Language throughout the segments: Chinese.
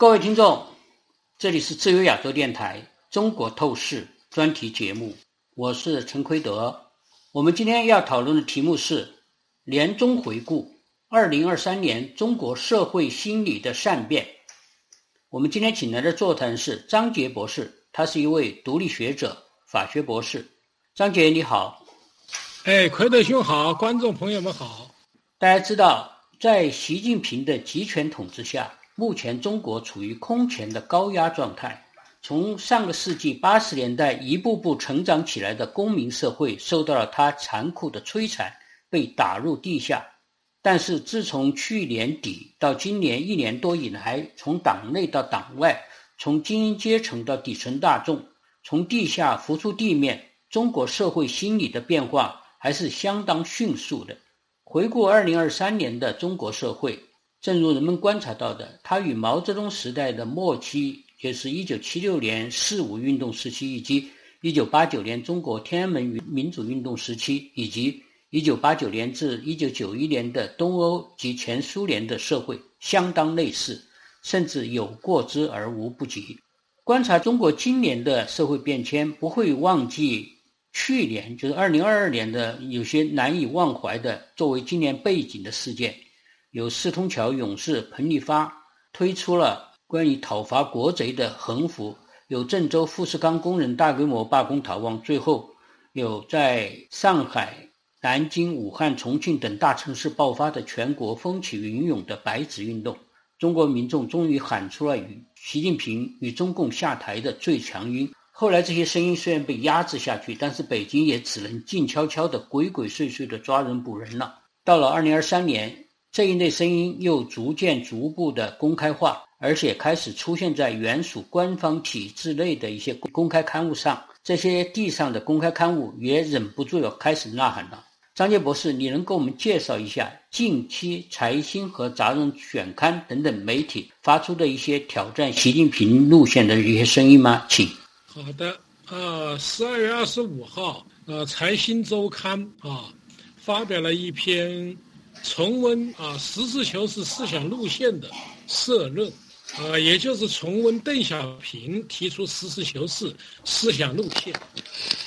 各位听众，这里是自由亚洲电台中国透视专题节目，我是陈奎德。我们今天要讨论的题目是年终回顾：二零二三年中国社会心理的善变。我们今天请来的座谈是张杰博士，他是一位独立学者、法学博士。张杰，你好。哎，奎德兄好，观众朋友们好。大家知道，在习近平的集权统治下。目前中国处于空前的高压状态，从上个世纪八十年代一步步成长起来的公民社会受到了他残酷的摧残，被打入地下。但是自从去年底到今年一年多以来，从党内到党外，从精英阶层到底层大众，从地下浮出地面，中国社会心理的变化还是相当迅速的。回顾二零二三年的中国社会。正如人们观察到的，它与毛泽东时代的末期，就是1976年四五运动时期，以及1989年中国天安门民主运动时期，以及1989年至1991年的东欧及前苏联的社会相当类似，甚至有过之而无不及。观察中国今年的社会变迁，不会忘记去年，就是2022年的有些难以忘怀的作为今年背景的事件。有四通桥勇士彭立发推出了关于讨伐国贼的横幅，有郑州富士康工人大规模罢工逃亡，最后有在上海、南京、武汉、重庆等大城市爆发的全国风起云涌的白纸运动。中国民众终于喊出了与习近平与中共下台的最强音。后来这些声音虽然被压制下去，但是北京也只能静悄悄地、鬼鬼祟祟地抓人捕人了。到了二零二三年。这一类声音又逐渐、逐步的公开化，而且开始出现在原属官方体制内的一些公开刊物上。这些地上的公开刊物也忍不住要开始呐喊了。张杰博士，你能给我们介绍一下近期财新和杂人选刊等等媒体发出的一些挑战习近平路线的一些声音吗？请。好的，呃，十二月二十五号，呃，财新周刊啊发表了一篇。重温啊，实事求是思想路线的社论，啊，也就是重温邓小平提出实事求是思想路线，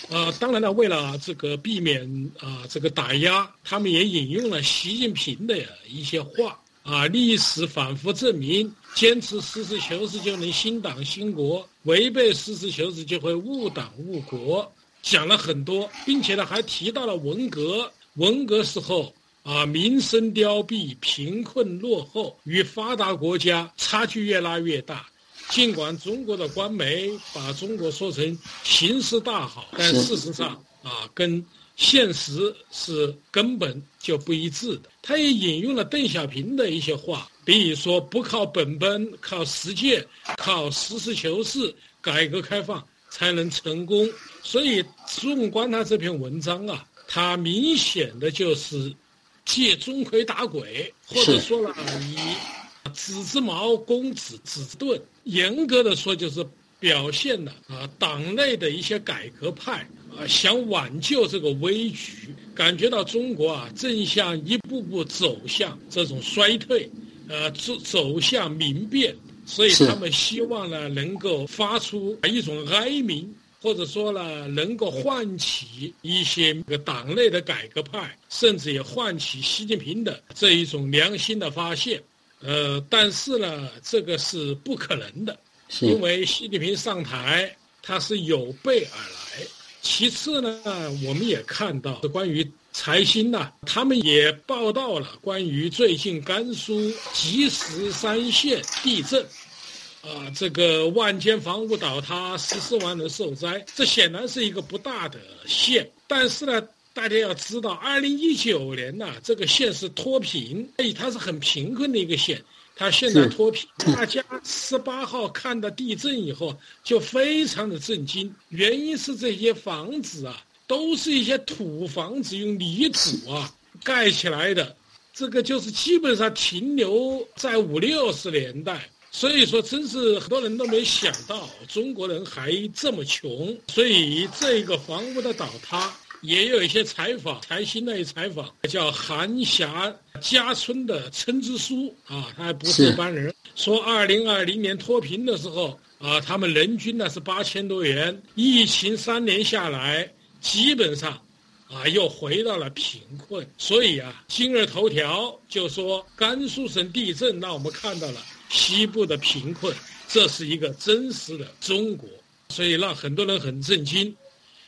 啊，当然了，为了这个避免啊这个打压，他们也引用了习近平的一些话，啊，历史反复证明，坚持实事求是就能兴党兴国，违背实事求是就会误党误国，讲了很多，并且呢还提到了文革，文革时候。啊，民生凋敝，贫困落后，与发达国家差距越拉越大。尽管中国的官媒把中国说成形势大好，但事实上啊，跟现实是根本就不一致的。他也引用了邓小平的一些话，比如说不靠本本，靠实践，靠实事求是，改革开放才能成功。所以，纵观他这篇文章啊，他明显的就是。借钟馗打鬼，或者说了以子之矛攻子子之盾，严格的说就是表现了啊党内的一些改革派啊想挽救这个危局，感觉到中国啊正向一步步走向这种衰退，呃走走向民变，所以他们希望呢能够发出一种哀鸣。或者说呢，能够唤起一些个党内的改革派，甚至也唤起习近平的这一种良心的发现。呃，但是呢，这个是不可能的，因为习近平上台他是有备而来。其次呢，我们也看到关于财新呐，他们也报道了关于最近甘肃吉石三县地震。啊，这个万间房屋倒塌，十四万人受灾，这显然是一个不大的县。但是呢，大家要知道，二零一九年呢，这个县是脱贫，所以它是很贫困的一个县。它现在脱贫，大家十八号看到地震以后就非常的震惊，原因是这些房子啊，都是一些土房子，用泥土啊盖起来的，这个就是基本上停留在五六十年代。所以说，真是很多人都没想到中国人还这么穷。所以，这个房屋的倒塌也有一些采访，财新的采访叫韩霞家村的村支书啊，他还不是一般人。说二零二零年脱贫的时候啊，他们人均呢是八千多元，疫情三年下来，基本上啊又回到了贫困。所以啊，今日头条就说甘肃省地震，让我们看到了西部的贫困，这是一个真实的中国，所以让很多人很震惊。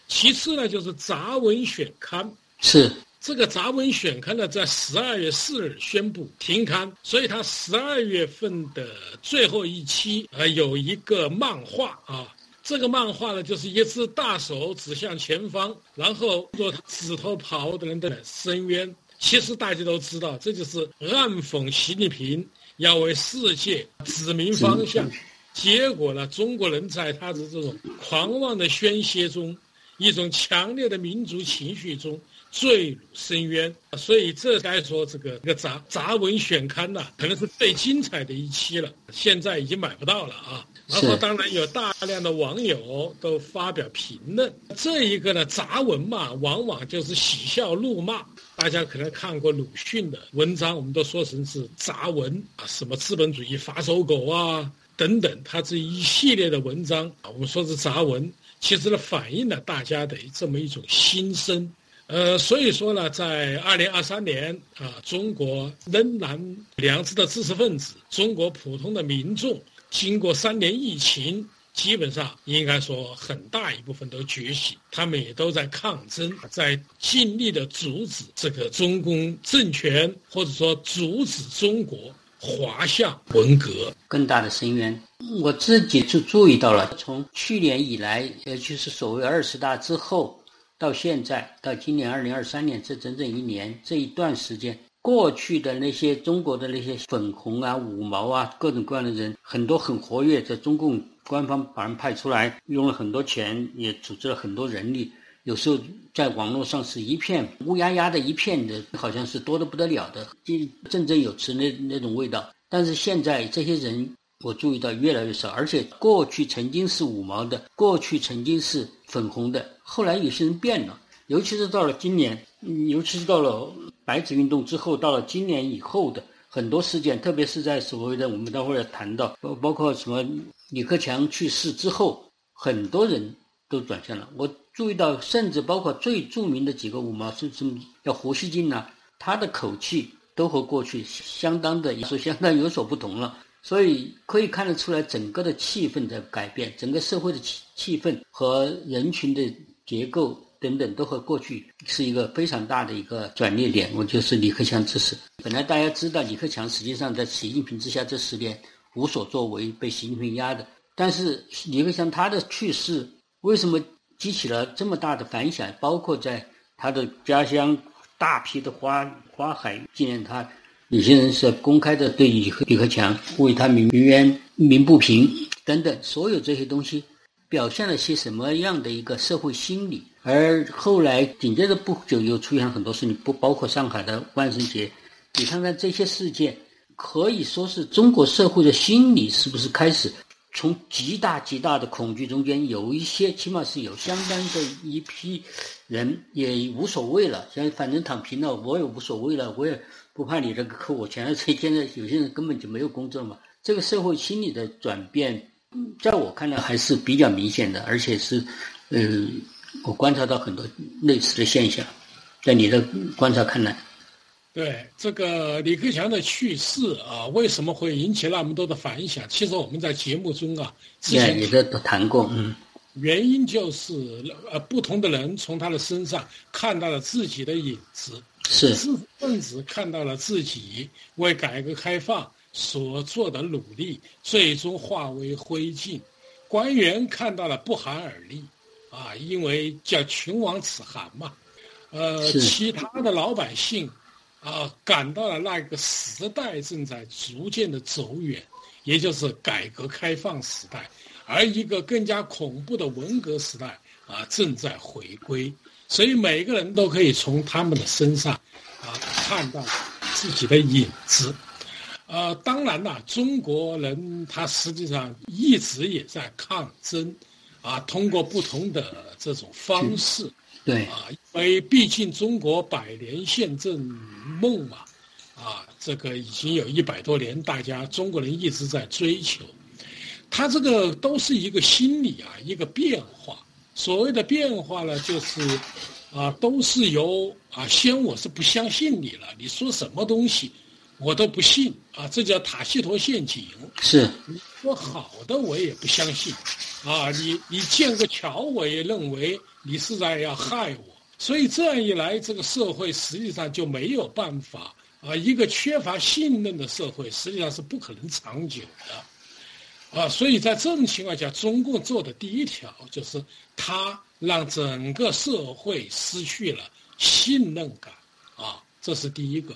其次呢，就是杂文选刊，是这个杂文选刊呢，在十二月四日宣布停刊，所以它十二月份的最后一期，呃，有一个漫画啊，这个漫画呢，就是一只大手指向前方，然后做指头刨的人的深渊。其实大家都知道，这就是暗讽习近平要为世界指明方向，结果呢，中国人在他的这种狂妄的宣泄中。一种强烈的民族情绪中坠入深渊，所以这该说这个这个杂杂文选刊呐，可能是最精彩的一期了。现在已经买不到了啊。然后当然有大量的网友都发表评论。这一个呢，杂文嘛，往往就是喜笑怒骂。大家可能看过鲁迅的文章，我们都说成是杂文啊，什么资本主义发手狗啊等等，他这一系列的文章啊，我们说是杂文。其实呢，反映了大家的这么一种心声，呃，所以说呢，在二零二三年啊，中国仍然良知的知识分子，中国普通的民众，经过三年疫情，基本上应该说很大一部分都觉醒，他们也都在抗争，在尽力的阻止这个中共政权，或者说阻止中国。滑向文革更大的深渊，我自己就注意到了。从去年以来，也就是所谓二十大之后，到现在，到今年二零二三年，这整整一年这一段时间，过去的那些中国的那些粉红啊、五毛啊，各种各样的人，很多很活跃，在中共官方把人派出来，用了很多钱，也组织了很多人力。有时候在网络上是一片乌压压的一片的，好像是多得不得了的，就振振有词那那种味道。但是现在这些人，我注意到越来越少，而且过去曾经是五毛的，过去曾经是粉红的，后来有些人变了。尤其是到了今年，尤其是到了白纸运动之后，到了今年以后的很多事件，特别是在所谓的我们待会儿要谈到，包包括什么李克强去世之后，很多人都转向了。我。注意到，甚至包括最著名的几个五毛，是什么叫胡锡进呢？他的口气都和过去相当的，也是相当有所不同了。所以可以看得出来，整个的气氛在改变，整个社会的气气氛和人群的结构等等，都和过去是一个非常大的一个转捩点。我就是李克强之死。本来大家知道，李克强实际上在习近平之下这十年无所作为，被习近平压的。但是李克强他的去世，为什么？激起了这么大的反响，包括在他的家乡，大批的花花海纪念他，有些人是公开的对李克李克强为他鸣冤鸣不平等等，所有这些东西表现了些什么样的一个社会心理？而后来紧接着不久又出现很多事情，不包括上海的万圣节，你看看这些事件，可以说是中国社会的心理是不是开始？从极大极大的恐惧中间，有一些起码是有相当的一批人也无所谓了，像反正躺平了，我也无所谓了，我也不怕你这个扣我钱了。这现在有些人根本就没有工作嘛。这个社会心理的转变，在我看来还是比较明显的，而且是，呃，我观察到很多类似的现象，在你的观察看来。对这个李克强的去世啊，为什么会引起那么多的反响？其实我们在节目中啊，之前也都谈过，嗯，原因就是呃，不同的人从他的身上看到了自己的影子，是知识分子看到了自己为改革开放所做的努力，最终化为灰烬；官员看到了不寒而栗，啊，因为叫群王此寒嘛，呃，其他的老百姓。啊，感到了那个时代正在逐渐的走远，也就是改革开放时代，而一个更加恐怖的文革时代啊正在回归，所以每个人都可以从他们的身上啊看到自己的影子。呃，当然了，中国人他实际上一直也在抗争，啊，通过不同的这种方式对啊，因为毕竟中国百年宪政梦嘛，啊，这个已经有一百多年，大家中国人一直在追求。他这个都是一个心理啊，一个变化。所谓的变化呢，就是啊，都是由啊，先我是不相信你了，你说什么东西我都不信啊，这叫塔西佗陷阱。是你说好的我也不相信，啊，你你建个桥我也认为你是在要害我。所以这样一来，这个社会实际上就没有办法啊，一个缺乏信任的社会实际上是不可能长久的。啊，所以在这种情况下，中共做的第一条就是他让整个社会失去了信任感，啊，这是第一个。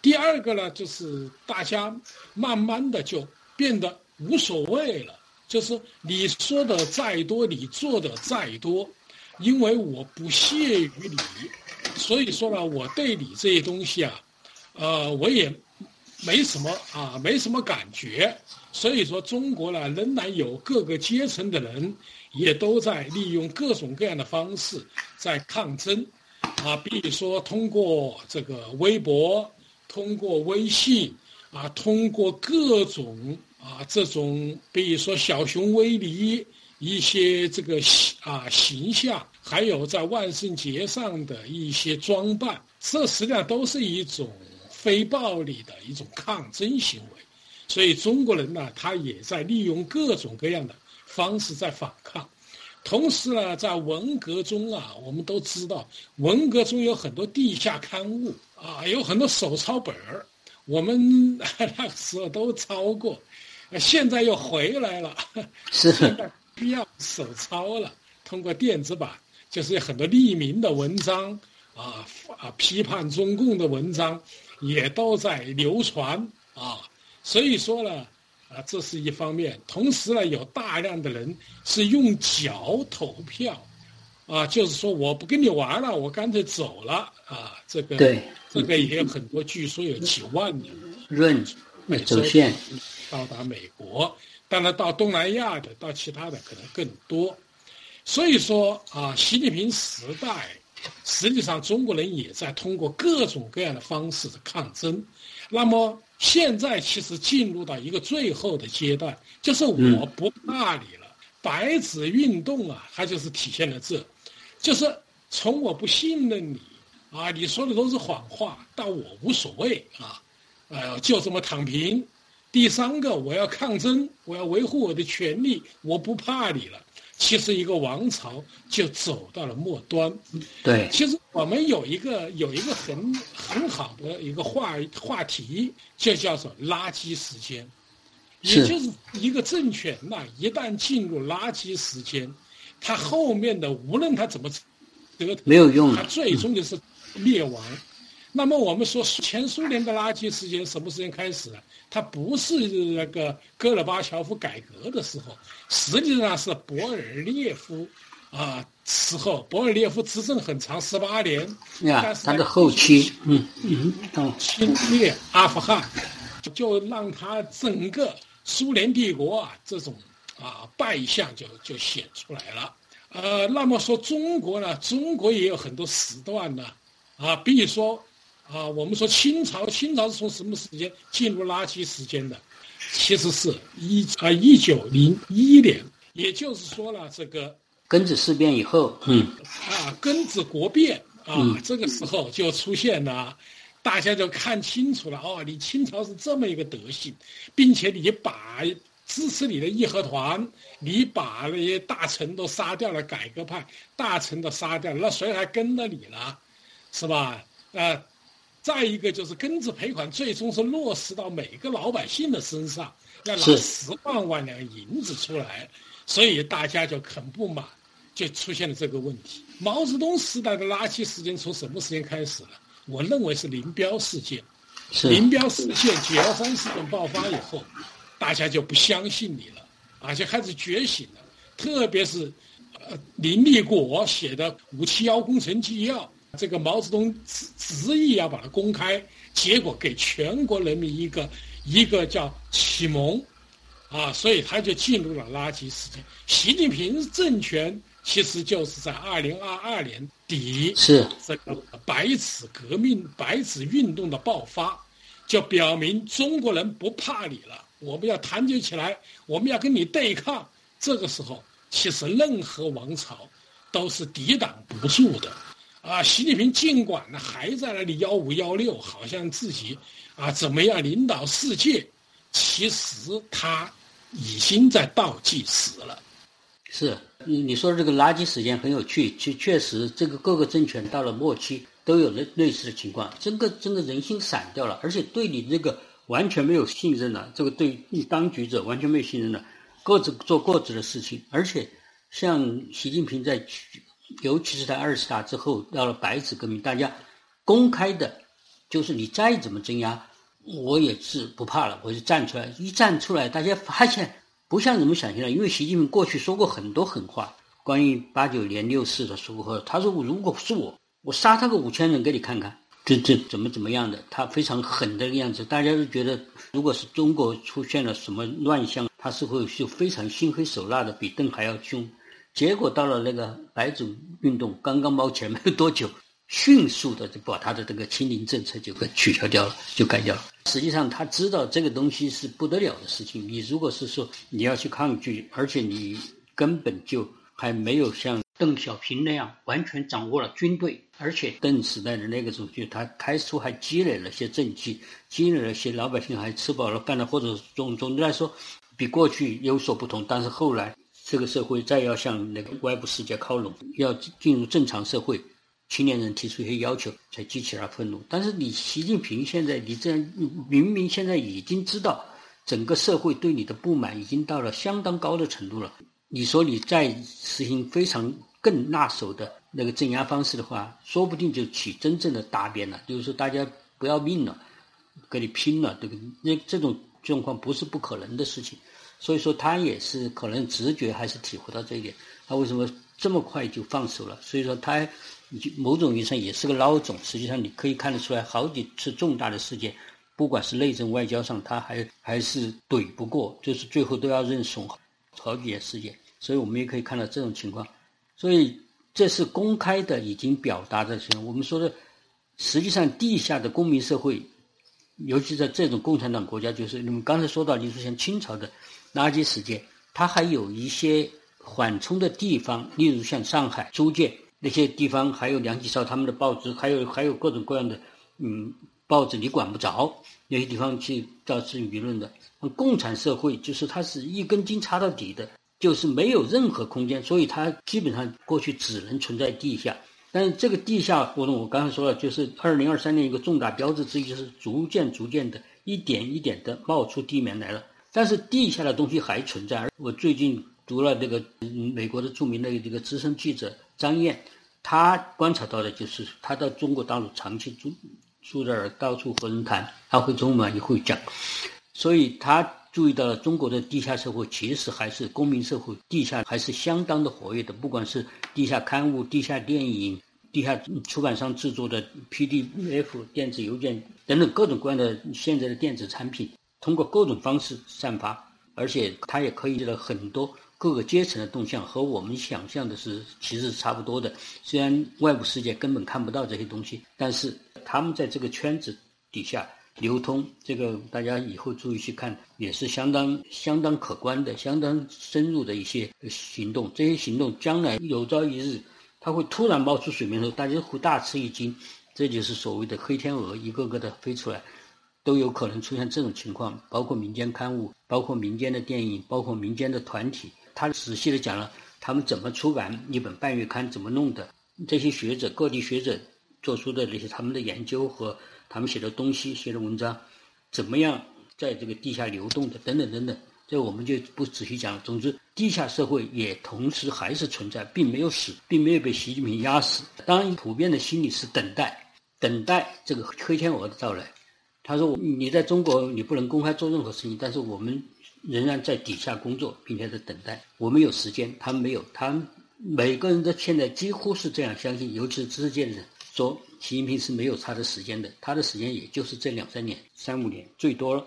第二个呢，就是大家慢慢的就变得无所谓了，就是你说的再多，你做的再多，因为我不屑于你，所以说呢，我对你这些东西啊，呃，我也没什么啊，没什么感觉。所以说，中国呢仍然有各个阶层的人，也都在利用各种各样的方式在抗争，啊，比如说通过这个微博，通过微信，啊，通过各种啊这种，比如说小熊维尼一些这个啊形象，还有在万圣节上的一些装扮，这实际上都是一种非暴力的一种抗争行为。所以中国人呢，他也在利用各种各样的方式在反抗。同时呢，在文革中啊，我们都知道，文革中有很多地下刊物啊，有很多手抄本儿，我们 那个时候都抄过，现在又回来了，是 现在不要手抄了，通过电子版，就是很多匿名的文章啊啊，批判中共的文章也都在流传啊。所以说呢，啊，这是一方面。同时呢，有大量的人是用脚投票，啊，就是说我不跟你玩了，我干脆走了啊。这个对，这个也有很多，据说有几万人润美走线到达美国，当然到东南亚的，到其他的可能更多。所以说啊，习近平时代，实际上中国人也在通过各种各样的方式的抗争。那么。现在其实进入到一个最后的阶段，就是我不怕你了。白纸运动啊，它就是体现了这，就是从我不信任你啊，你说的都是谎话，到我无所谓啊，呃，就这么躺平。第三个，我要抗争，我要维护我的权利，我不怕你了。其实一个王朝就走到了末端。对，其实我们有一个有一个很很好的一个话话题，就叫做垃圾时间，也就是一个政权呐，一旦进入垃圾时间，它后面的无论它怎么折腾，没有用，它最终就是灭亡。那么我们说前苏联的垃圾时间什么时间开始的？它不是那个戈尔巴乔夫改革的时候，实际上是博尔列夫啊时候，博尔列夫执政很长十八年，但是他的后期，嗯嗯，侵略阿富汗，就让他整个苏联帝国啊这种啊败相就就显出来了。呃，那么说中国呢，中国也有很多时段呢，啊，比如说。啊，我们说清朝，清朝是从什么时间进入垃圾时间的？其实是一啊一九零一年，也就是说了这个庚子事变以后，嗯，啊庚子国变啊，这个时候就出现了，大家就看清楚了哦，你清朝是这么一个德行，并且你把支持你的义和团，你把那些大臣都杀掉了，改革派大臣都杀掉了，那谁还跟着你呢？是吧？啊。再一个就是庚子赔款，最终是落实到每个老百姓的身上，要拿十万万两银子出来，所以大家就很不满，就出现了这个问题。毛泽东时代的垃圾时间从什么时间开始呢？我认为是林彪事件。林彪事件、九幺三事件爆发以后，大家就不相信你了，而且开始觉醒了。特别是，呃，林立果写的《五七幺工程纪要》。这个毛泽东执执意要把它公开，结果给全国人民一个一个叫启蒙，啊，所以他就进入了垃圾时间。习近平政权其实就是在二零二二年底，是这个白纸革命、白纸运动的爆发，就表明中国人不怕你了。我们要团结起来，我们要跟你对抗。这个时候，其实任何王朝都是抵挡不住的。啊，习近平尽管呢还在那里幺五幺六，好像自己啊怎么样领导世界，其实他已经在倒计时了。是你你说这个垃圾时间很有趣，确确实这个各个政权到了末期都有类类似的情况，整个整个人心散掉了，而且对你这个完全没有信任了，这个对当局者完全没有信任了，各自做各自的事情，而且像习近平在。尤其是在二十大之后，到了白纸革命，大家公开的，就是你再怎么镇压，我也是不怕了，我就站出来。一站出来，大家发现不像你们想象的，因为习近平过去说过很多狠话，关于八九年六四的时候，他说如果是我，我杀他个五千人给你看看，这这怎么怎么样的，他非常狠的样子。大家都觉得，如果是中国出现了什么乱象，他是会就非常心黑手辣的，比邓还要凶。结果到了那个白纸运动刚刚冒起来没有多久，迅速的就把他的这个清零政策就给取消掉了，就改掉了。实际上他知道这个东西是不得了的事情。你如果是说你要去抗拒，而且你根本就还没有像邓小平那样完全掌握了军队，而且邓时代的那个时候，就他开出还积累了些政绩，积累了些老百姓还吃饱了饭了，或者总总的来说比过去有所不同。但是后来。这个社会再要向那个外部世界靠拢，要进入正常社会，青年人提出一些要求，才激起了愤怒。但是你习近平现在，你这样明明现在已经知道，整个社会对你的不满已经到了相当高的程度了。你说你再实行非常更辣手的那个镇压方式的话，说不定就起真正的大变了，就是说大家不要命了，跟你拼了，这个那这种状况不是不可能的事情。所以说他也是可能直觉还是体会到这一点，他为什么这么快就放手了？所以说他某种意义上也是个孬种。实际上你可以看得出来，好几次重大的事件，不管是内政外交上，他还还是怼不过，就是最后都要认怂。好几件事件，所以我们也可以看到这种情况。所以这是公开的已经表达的情况。我们说的，实际上地下的公民社会，尤其在这种共产党国家，就是你们刚才说到，就是像清朝的。垃圾时间，它还有一些缓冲的地方，例如像上海、租界那些地方，还有梁启超他们的报纸，还有还有各种各样的嗯报纸，你管不着那些地方去造成舆论的。共产社会就是它是一根筋插到底的，就是没有任何空间，所以它基本上过去只能存在地下。但是这个地下活动，我刚才说了，就是二零二三年一个重大标志之一，就是逐渐逐渐的一点一点的冒出地面来了。但是地下的东西还存在。我最近读了这个美国的著名的这个资深记者张燕，他观察到的就是，他到中国大陆长期住住这儿，到处和人谈，他会中文也会讲，所以他注意到了中国的地下社会其实还是公民社会，地下还是相当的活跃的。不管是地下刊物、地下电影、地下出版商制作的 PDF 电子邮件等等各种各样的现在的电子产品。通过各种方式散发，而且它也可以了很多各个阶层的动向，和我们想象的是其实是差不多的。虽然外部世界根本看不到这些东西，但是他们在这个圈子底下流通，这个大家以后注意去看，也是相当相当可观的、相当深入的一些行动。这些行动将来有朝一日，它会突然冒出水面的时候，大家会大吃一惊。这就是所谓的黑天鹅，一个个的飞出来。都有可能出现这种情况，包括民间刊物，包括民间的电影，包括民间的团体。他仔细的讲了他们怎么出版一本半月刊，怎么弄的。这些学者，各地学者做出的那些他们的研究和他们写的东西、写的文章，怎么样在这个地下流动的，等等等等，这我们就不仔细讲了。总之，地下社会也同时还是存在，并没有死，并没有被习近平压死。当然，普遍的心理是等待，等待这个黑天鹅的到来。他说：“你在中国，你不能公开做任何事情，但是我们仍然在底下工作，并且在等待。我们有时间，他们没有。他们每个人都现在几乎是这样相信，尤其是知识界的人，说习近平是没有他的时间的，他的时间也就是这两三年、三五年最多了。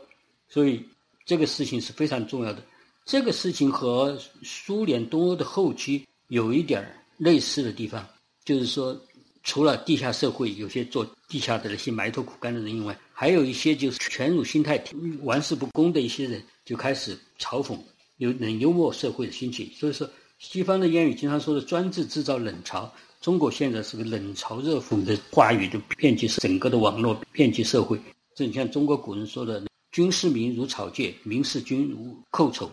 所以这个事情是非常重要的。这个事情和苏联东欧的后期有一点类似的地方，就是说，除了地下社会有些做地下的那些埋头苦干的人以外，还有一些就是权辱心态玩世不恭的一些人，就开始嘲讽，有冷幽默社会的兴起。所以说，西方的谚语经常说的“专制制造冷嘲”，中国现在是个冷嘲热讽的话语，就遍及整个的网络，遍及社会。正像中国古人说的。军事民如草芥，民视君如寇仇，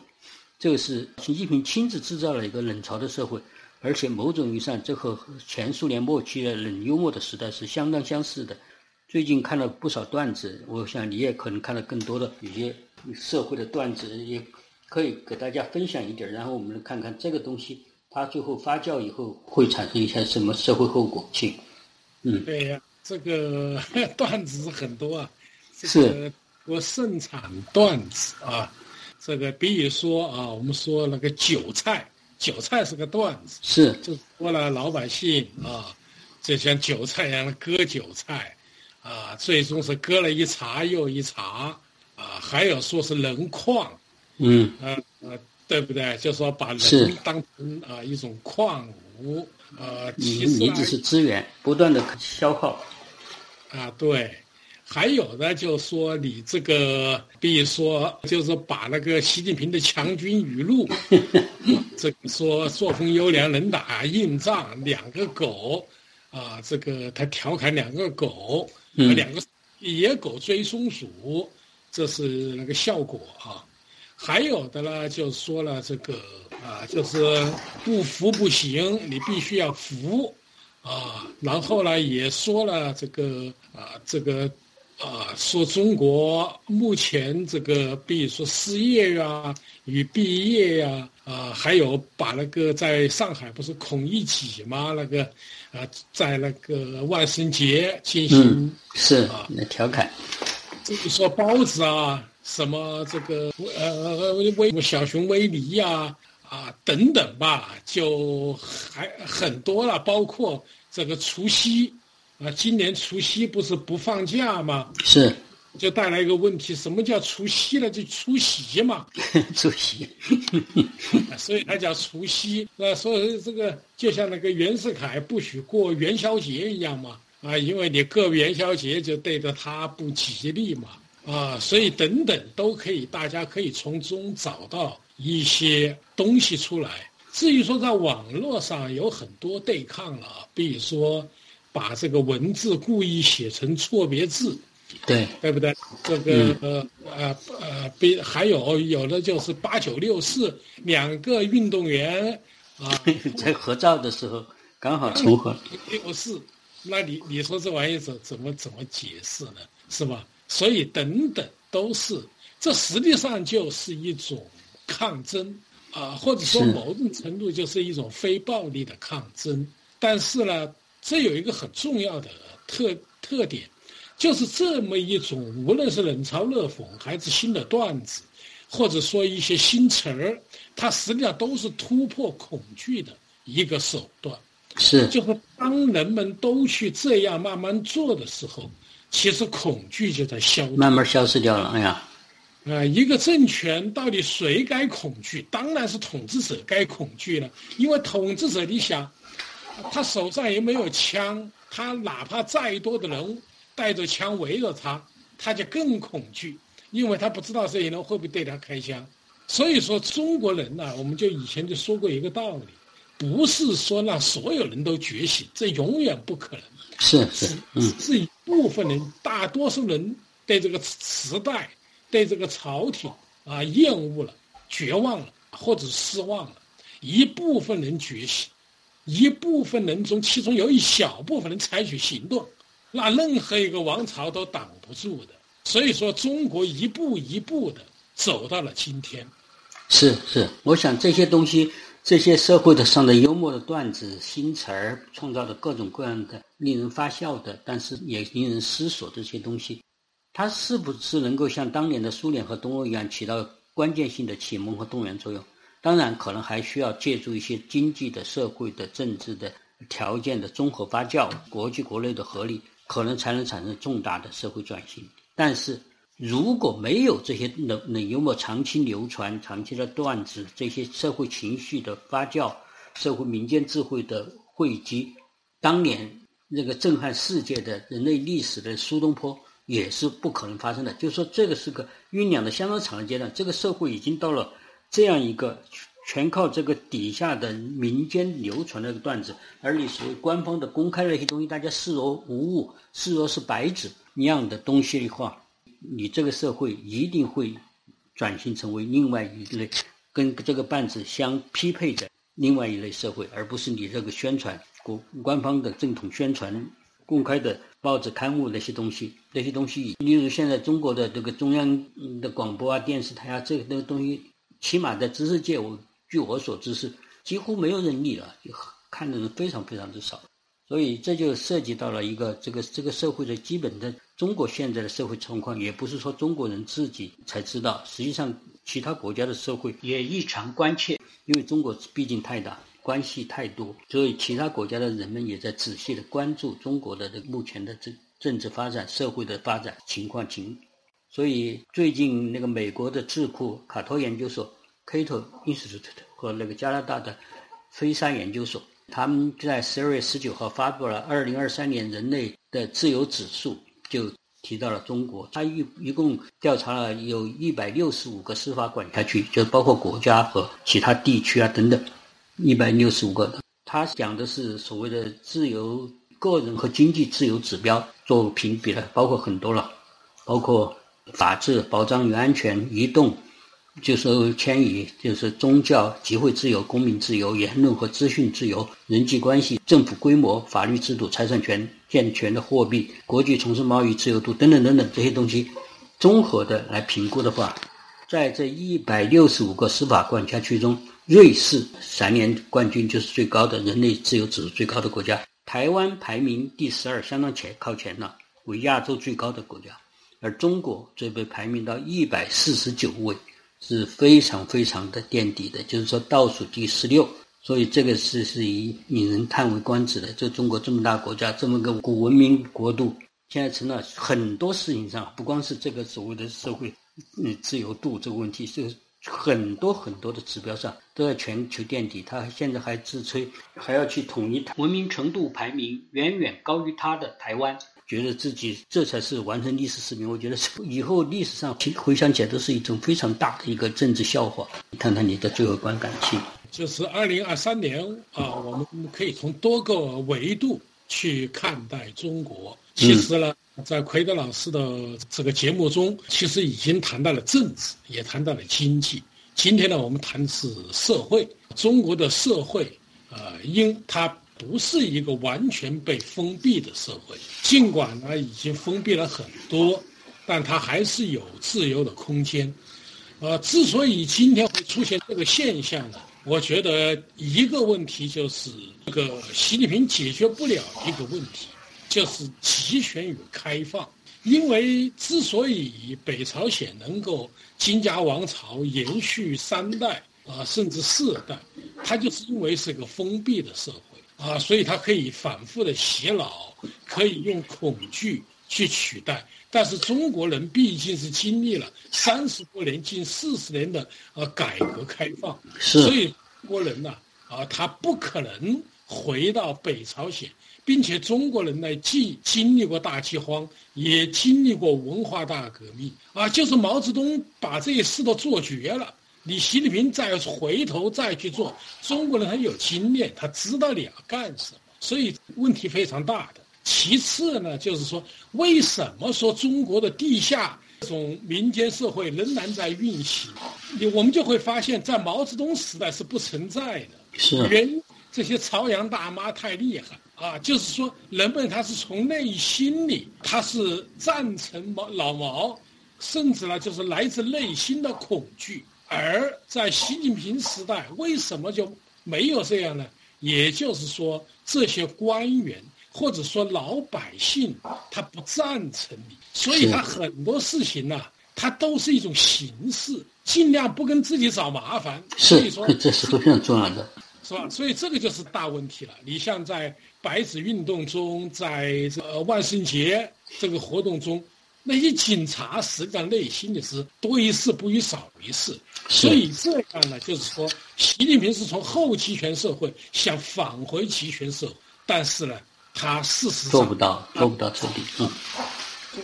这个是习近平亲自制造了一个冷嘲的社会，而且某种意义上，这和前苏联末期的冷幽默的时代是相当相似的。最近看了不少段子，我想你也可能看了更多的有些社会的段子，也可以给大家分享一点，然后我们来看看这个东西它最后发酵以后会产生一些什么社会后果。请，嗯，对呀，这个 段子很多啊，是。我盛产段子啊，这个比如说啊，我们说那个韭菜，韭菜是个段子，是就说了老百姓啊，就像韭菜一样的割韭菜，啊，最终是割了一茬又一茬，啊，还有说是人矿，嗯，呃呃，对不对？就说把人当成啊一种矿物，呃，其实你只是资源，不断的消耗，啊，对。还有的，就说你这个，比如说，就是把那个习近平的强军语录，这个说作风优良、能打硬仗，两个狗，啊，这个他调侃两个狗，两个野狗追松鼠，这是那个效果啊。还有的呢，就说了这个啊，就是不服不行，你必须要服，啊，然后呢，也说了这个啊，这个。啊，说中国目前这个，比如说失业呀与毕业呀，啊，还有把那个在上海不是孔乙己吗？那个，啊，在那个万圣节进行是啊，那调侃，说包子啊，什么这个呃威小熊维尼呀啊等等吧，就还很多了，包括这个除夕。啊，今年除夕不是不放假吗？是，就带来一个问题，什么叫除夕呢？就除夕嘛，除夕，所以它叫除夕。那所以这个就像那个袁世凯不许过元宵节一样嘛，啊，因为你过元宵节就对着他不吉利嘛，啊，所以等等都可以，大家可以从中找到一些东西出来。至于说在网络上有很多对抗了，比如说。把这个文字故意写成错别字，对对不对？这个呃呃呃，比还有有的就是八九六四两个运动员啊，在合照的时候刚好重合。六四，那你你说这玩意怎怎么怎么解释呢？是吧？所以等等都是，这实际上就是一种抗争啊，或者说某种程度就是一种非暴力的抗争。但是呢。这有一个很重要的特特点，就是这么一种，无论是冷嘲热讽，还是新的段子，或者说一些新词儿，它实际上都是突破恐惧的一个手段。是，就是当人们都去这样慢慢做的时候，其实恐惧就在消，慢慢消失掉了。哎呀，啊，一个政权到底谁该恐惧？当然是统治者该恐惧了，因为统治者，你想。他手上也没有枪，他哪怕再多的人带着枪围着他，他就更恐惧，因为他不知道这些人会不会对他开枪。所以说，中国人呢，我们就以前就说过一个道理，不是说让所有人都觉醒，这永远不可能。是是，嗯，是一部分人，大多数人对这个时代、对这个朝廷啊厌恶了、绝望了或者失望了，一部分人觉醒。一部分人中，其中有一小部分人采取行动，那任何一个王朝都挡不住的。所以说，中国一步一步的走到了今天。是是，我想这些东西，这些社会的上的幽默的段子、新词儿，创造的各种各样的令人发笑的，但是也令人思索这些东西，它是不是能够像当年的苏联和东欧一样，起到关键性的启蒙和动员作用？当然，可能还需要借助一些经济的、社会的、政治的条件的综合发酵，国际国内的合力，可能才能产生重大的社会转型。但是，如果没有这些冷冷幽默长期流传、长期的段子，这些社会情绪的发酵，社会民间智慧的汇集，当年那个震撼世界的人类历史的苏东坡也是不可能发生的。就是说，这个是个酝酿的相当长的阶段，这个社会已经到了这样一个。全靠这个底下的民间流传的段子，而你所谓官方的公开的一些东西，大家视若无物，视若是白纸一样的东西的话，你这个社会一定会转型成为另外一类跟这个半子相匹配的另外一类社会，而不是你这个宣传国官方的正统宣传、公开的报纸刊物那些东西，那些东西，例如现在中国的这个中央的广播啊、电视台啊，这个东西，起码在知识界我。据我所知是几乎没有人理了，看的人非常非常之少，所以这就涉及到了一个这个这个社会的基本的中国现在的社会状况，也不是说中国人自己才知道，实际上其他国家的社会也异常关切，因为中国毕竟太大，关系太多，所以其他国家的人们也在仔细的关注中国的这目前的政政治发展、社会的发展情况情，所以最近那个美国的智库卡托研究所。Cato Institute 和那个加拿大的菲沙研究所，他们在十二月十九号发布了二零二三年人类的自由指数，就提到了中国。他一一共调查了有一百六十五个司法管辖区，就包括国家和其他地区啊等等，一百六十五个。他讲的是所谓的自由个人和经济自由指标做评比的，包括很多了，包括法治、保障与安全、移动。就是迁移，就是宗教、集会自由、公民自由、言论和资讯自由、人际关系、政府规模、法律制度、财产权、健全的货币、国际从事贸易自由度等等等等这些东西，综合的来评估的话，在这一百六十五个司法管辖区中，瑞士三年冠军就是最高的人类自由指数最高的国家，台湾排名第十二，相当前靠前了，为亚洲最高的国家，而中国则被排名到一百四十九位。是非常非常的垫底的，就是说倒数第十六，所以这个是是以引人叹为观止的。这中国这么大国家，这么个古文明国度，现在成了很多事情上，不光是这个所谓的社会嗯自由度这个问题，是很多很多的指标上都在全球垫底。他现在还自吹还要去统一文明程度排名远远高于他的台湾。觉得自己这才是完成历史使命。我觉得以后历史上回想起来都是一种非常大的一个政治笑话。谈谈你的最后观感，请。就是二零二三年啊，我们可以从多个维度去看待中国。其实呢，在奎德老师的这个节目中，其实已经谈到了政治，也谈到了经济。今天呢，我们谈的是社会。中国的社会，呃，因它。不是一个完全被封闭的社会，尽管呢已经封闭了很多，但它还是有自由的空间。呃，之所以今天会出现这个现象呢，我觉得一个问题就是这个习近平解决不了一个问题，就是集权与开放。因为之所以北朝鲜能够金家王朝延续三代啊，甚至四代，它就是因为是个封闭的社会。啊，所以它可以反复的洗脑，可以用恐惧去取代。但是中国人毕竟是经历了三十多年、近四十年的呃改革开放，所以中国人呢，啊，他不可能回到北朝鲜，并且中国人呢，既经历过大饥荒，也经历过文化大革命，啊，就是毛泽东把这些事都做绝了。你习近平再回头再去做，中国人他有经验，他知道你要干什么，所以问题非常大的。其次呢，就是说，为什么说中国的地下这种民间社会仍然在运行？你我们就会发现，在毛泽东时代是不存在的。是。原这些朝阳大妈太厉害啊！就是说，人们他是从内心里，他是赞成毛老毛，甚至呢，就是来自内心的恐惧。而在习近平时代，为什么就没有这样呢？也就是说，这些官员或者说老百姓，他不赞成你，所以他很多事情呢，他都是一种形式，尽量不跟自己找麻烦。所以说，这是非常重要的，是吧？所以这个就是大问题了。你像在白纸运动中，在这个万圣节这个活动中。那些警察实际上内心的是多一事不如少一事。所以这样呢，就是说，习近平是从后集权社会想返回集权社会，但是呢，他事实上做不到，做不到彻底。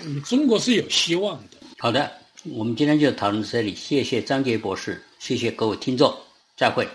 嗯，中国是有希望的。好的，我们今天就讨论到这里，谢谢张杰博士，谢谢各位听众，再会。